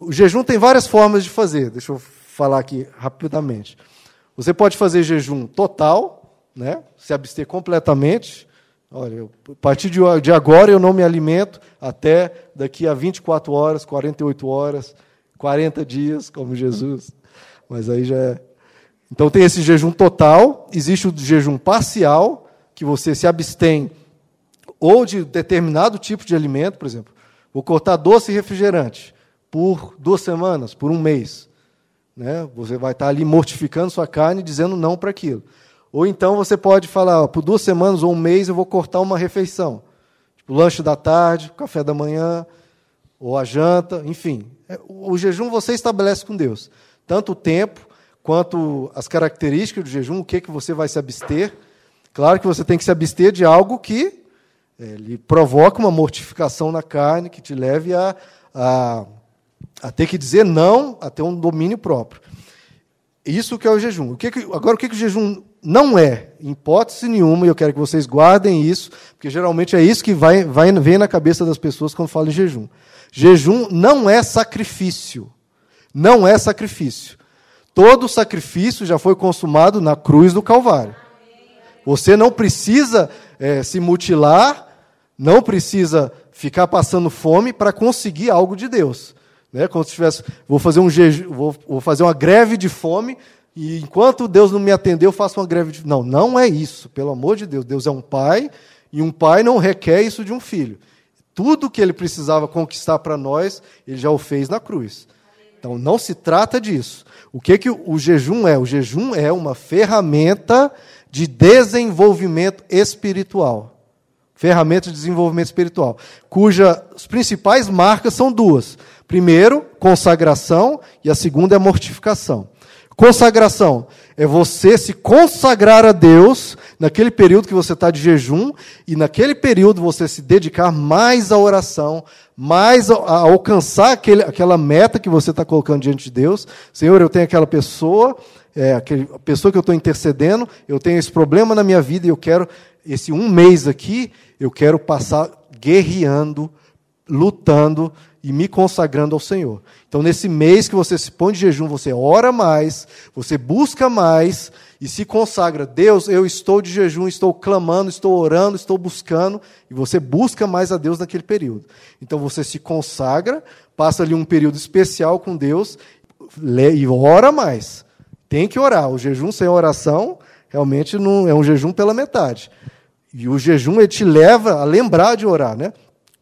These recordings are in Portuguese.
O jejum tem várias formas de fazer. Deixa eu falar aqui rapidamente. Você pode fazer jejum total, né? se abster completamente. Olha, eu, a partir de, agora eu não me alimento até daqui a 24 horas, 48 horas, 40 dias, como Jesus. Mas aí já é. Então tem esse jejum total, existe o jejum parcial, que você se abstém ou de determinado tipo de alimento, por exemplo, vou cortar doce e refrigerante por duas semanas, por um mês. Né? Você vai estar ali mortificando sua carne, dizendo não para aquilo. Ou então você pode falar, ó, por duas semanas ou um mês eu vou cortar uma refeição. Tipo, lanche da tarde, café da manhã, ou a janta, enfim. É, o jejum você estabelece com Deus. Tanto o tempo, quanto as características do jejum, o que, que você vai se abster. Claro que você tem que se abster de algo que é, lhe provoca uma mortificação na carne, que te leve a, a a ter que dizer não, a ter um domínio próprio. Isso que é o jejum. O que que, agora, o que, que o jejum não é, em hipótese nenhuma, e eu quero que vocês guardem isso, porque geralmente é isso que vai, vai, vem na cabeça das pessoas quando falam em jejum. Jejum não é sacrifício. Não é sacrifício. Todo sacrifício já foi consumado na cruz do Calvário. Você não precisa é, se mutilar, não precisa ficar passando fome para conseguir algo de Deus. Né? Como se tivesse, vou fazer um vou, vou fazer uma greve de fome e enquanto Deus não me atender, eu faço uma greve de Não, não é isso, pelo amor de Deus. Deus é um pai e um pai não requer isso de um filho. Tudo que ele precisava conquistar para nós, ele já o fez na cruz. Então não se trata disso. O que, que o jejum é? O jejum é uma ferramenta de desenvolvimento espiritual. Ferramenta de desenvolvimento espiritual, cujas principais marcas são duas. Primeiro, consagração, e a segunda é mortificação. Consagração é você se consagrar a Deus naquele período que você está de jejum, e naquele período você se dedicar mais à oração, mais a, alcançar aquele, aquela meta que você está colocando diante de Deus. Senhor, eu tenho aquela pessoa, é, aquele, a pessoa que eu estou intercedendo, eu tenho esse problema na minha vida e eu quero, esse um mês aqui, eu quero passar guerreando, lutando e me consagrando ao Senhor. Então, nesse mês que você se põe de jejum, você ora mais, você busca mais e se consagra. Deus, eu estou de jejum, estou clamando, estou orando, estou buscando, e você busca mais a Deus naquele período. Então, você se consagra, passa ali um período especial com Deus e ora mais. Tem que orar. O jejum sem oração realmente não é um jejum pela metade. E o jejum ele te leva a lembrar de orar, né?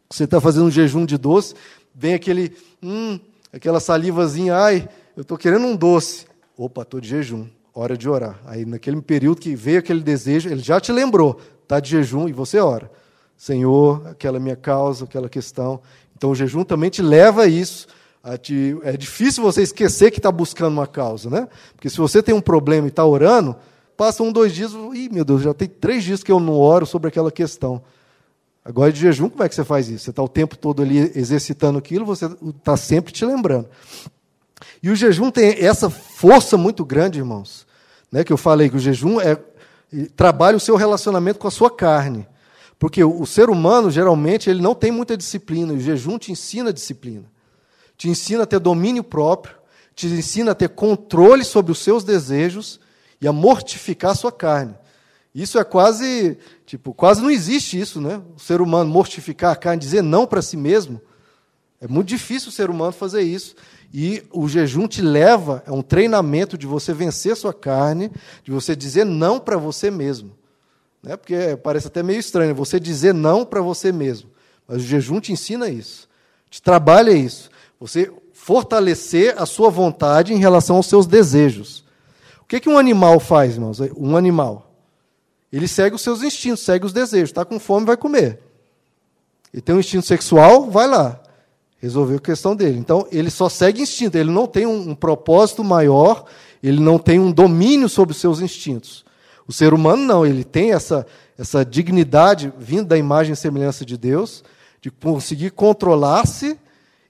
Você está fazendo um jejum de doce, vem aquele, hum, aquela salivazinha, ai, eu estou querendo um doce. Opa, estou de jejum, hora de orar. Aí, naquele período que veio aquele desejo, ele já te lembrou, está de jejum e você ora. Senhor, aquela minha causa, aquela questão. Então, o jejum também te leva a isso. A te, é difícil você esquecer que está buscando uma causa, né? Porque se você tem um problema e está orando, passa um, dois dias, e meu Deus, já tem três dias que eu não oro sobre aquela questão. Agora, de jejum, como é que você faz isso? Você está o tempo todo ali exercitando aquilo, você está sempre te lembrando. E o jejum tem essa força muito grande, irmãos, né, que eu falei que o jejum é trabalha o seu relacionamento com a sua carne. Porque o, o ser humano, geralmente, ele não tem muita disciplina, e o jejum te ensina disciplina. Te ensina a ter domínio próprio, te ensina a ter controle sobre os seus desejos e a mortificar a sua carne. Isso é quase, tipo, quase não existe isso, né? O ser humano mortificar a carne, dizer não para si mesmo. É muito difícil o ser humano fazer isso. E o jejum te leva, é um treinamento de você vencer sua carne, de você dizer não para você mesmo. Né? Porque parece até meio estranho, você dizer não para você mesmo. Mas o jejum te ensina isso, te trabalha isso. Você fortalecer a sua vontade em relação aos seus desejos. O que, que um animal faz, irmãos? Um animal. Ele segue os seus instintos, segue os desejos. Está com fome, vai comer. Ele tem um instinto sexual, vai lá. Resolveu a questão dele. Então, ele só segue instinto, ele não tem um, um propósito maior, ele não tem um domínio sobre os seus instintos. O ser humano não, ele tem essa, essa dignidade vindo da imagem e semelhança de Deus, de conseguir controlar-se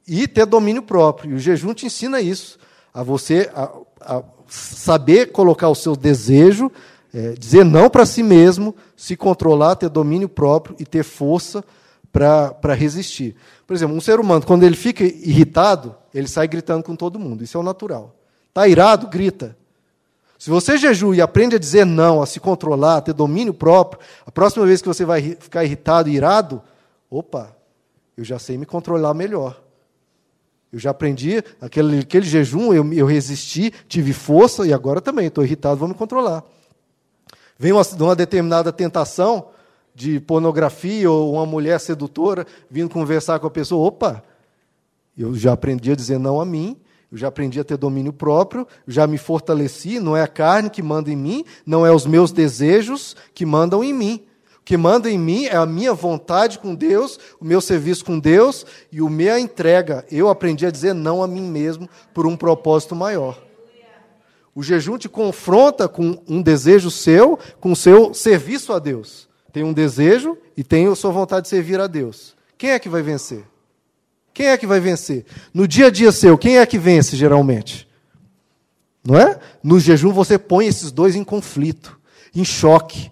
e ter domínio próprio. E o jejum te ensina isso, a você a, a saber colocar o seu desejo é, dizer não para si mesmo, se controlar, ter domínio próprio e ter força para resistir. Por exemplo, um ser humano, quando ele fica irritado, ele sai gritando com todo mundo. Isso é o natural. Está irado, grita. Se você jejua e aprende a dizer não, a se controlar, a ter domínio próprio, a próxima vez que você vai ficar irritado irado, opa, eu já sei me controlar melhor. Eu já aprendi, aquele, aquele jejum, eu, eu resisti, tive força e agora também estou irritado, vou me controlar. Vem uma, uma determinada tentação de pornografia ou uma mulher sedutora vindo conversar com a pessoa, opa, eu já aprendi a dizer não a mim, eu já aprendi a ter domínio próprio, já me fortaleci, não é a carne que manda em mim, não é os meus desejos que mandam em mim. O que manda em mim é a minha vontade com Deus, o meu serviço com Deus e o minha entrega. Eu aprendi a dizer não a mim mesmo por um propósito maior. O jejum te confronta com um desejo seu, com o seu serviço a Deus. Tem um desejo e tem a sua vontade de servir a Deus. Quem é que vai vencer? Quem é que vai vencer? No dia a dia seu, quem é que vence geralmente? Não é? No jejum você põe esses dois em conflito, em choque.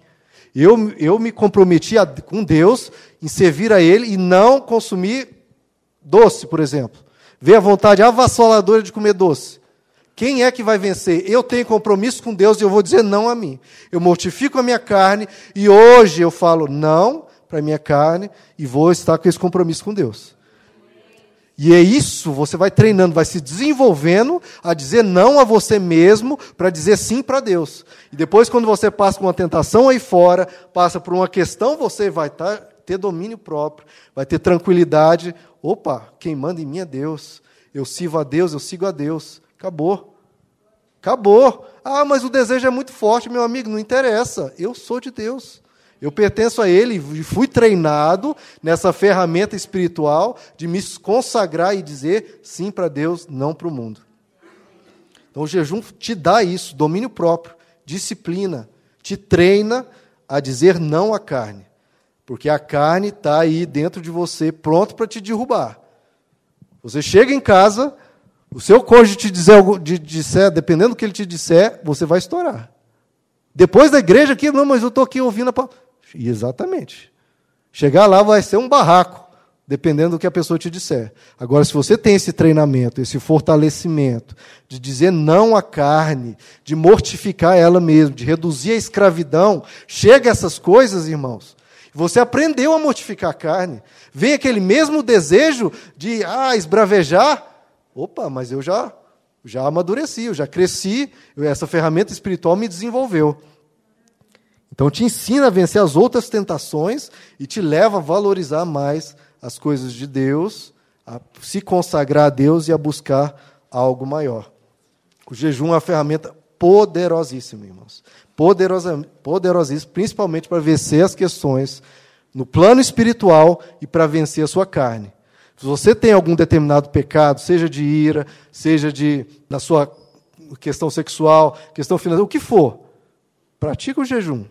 Eu, eu me comprometi a, com Deus em servir a Ele e não consumir doce, por exemplo. Ver a vontade avassaladora de comer doce. Quem é que vai vencer? Eu tenho compromisso com Deus e eu vou dizer não a mim. Eu mortifico a minha carne e hoje eu falo não para a minha carne e vou estar com esse compromisso com Deus. E é isso, você vai treinando, vai se desenvolvendo a dizer não a você mesmo para dizer sim para Deus. E depois, quando você passa por uma tentação aí fora, passa por uma questão, você vai tá, ter domínio próprio, vai ter tranquilidade. Opa, quem manda em mim é Deus. Eu sirvo a Deus, eu sigo a Deus. Acabou. Acabou. Ah, mas o desejo é muito forte, meu amigo, não interessa. Eu sou de Deus. Eu pertenço a Ele e fui treinado nessa ferramenta espiritual de me consagrar e dizer sim para Deus, não para o mundo. Então o jejum te dá isso, domínio próprio, disciplina, te treina a dizer não à carne. Porque a carne está aí dentro de você, pronto para te derrubar. Você chega em casa, o seu cônjuge te dizer, de, disser, dependendo do que ele te disser, você vai estourar. Depois da igreja aqui, não, mas eu estou aqui ouvindo a palavra. Exatamente. Chegar lá vai ser um barraco, dependendo do que a pessoa te disser. Agora, se você tem esse treinamento, esse fortalecimento, de dizer não à carne, de mortificar ela mesma, de reduzir a escravidão, chega essas coisas, irmãos. Você aprendeu a mortificar a carne. Vem aquele mesmo desejo de ah, esbravejar. Opa, mas eu já, já amadureci, eu já cresci, essa ferramenta espiritual me desenvolveu. Então te ensina a vencer as outras tentações e te leva a valorizar mais as coisas de Deus, a se consagrar a Deus e a buscar algo maior. O jejum é uma ferramenta poderosíssima, irmãos. Poderosa, poderosíssima, principalmente para vencer as questões no plano espiritual e para vencer a sua carne. Se você tem algum determinado pecado, seja de ira, seja de na sua questão sexual, questão financeira, o que for, pratica o jejum.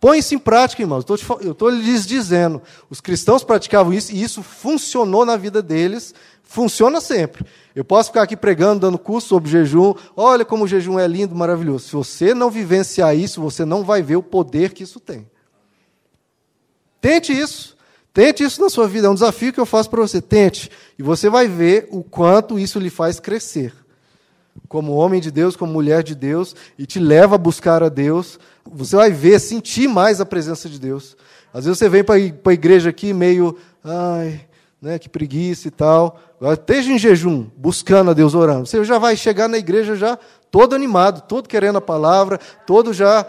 Põe isso em prática, irmãos. Eu estou lhes dizendo. Os cristãos praticavam isso e isso funcionou na vida deles. Funciona sempre. Eu posso ficar aqui pregando, dando curso sobre jejum. Olha como o jejum é lindo, maravilhoso. Se você não vivenciar isso, você não vai ver o poder que isso tem. Tente isso. Tente isso na sua vida. É um desafio que eu faço para você. Tente. E você vai ver o quanto isso lhe faz crescer. Como homem de Deus, como mulher de Deus, e te leva a buscar a Deus você vai ver, sentir mais a presença de Deus. Às vezes você vem para a igreja aqui meio, ai, né, que preguiça e tal. Esteja em jejum, buscando a Deus, orando. Você já vai chegar na igreja já todo animado, todo querendo a palavra, todo já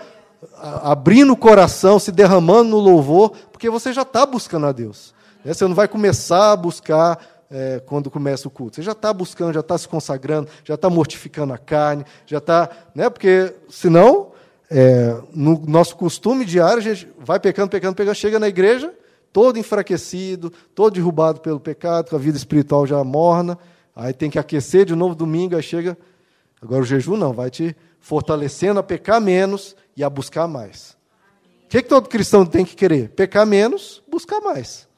abrindo o coração, se derramando no louvor, porque você já está buscando a Deus. Né? Você não vai começar a buscar é, quando começa o culto. Você já está buscando, já está se consagrando, já está mortificando a carne, já está. Né, porque senão é, no nosso costume diário, a gente vai pecando, pecando, pecando, chega na igreja, todo enfraquecido, todo derrubado pelo pecado, com a vida espiritual já morna, aí tem que aquecer de novo domingo, aí chega. Agora o jejum não, vai te fortalecendo a pecar menos e a buscar mais. O que, que todo cristão tem que querer? Pecar menos, buscar mais.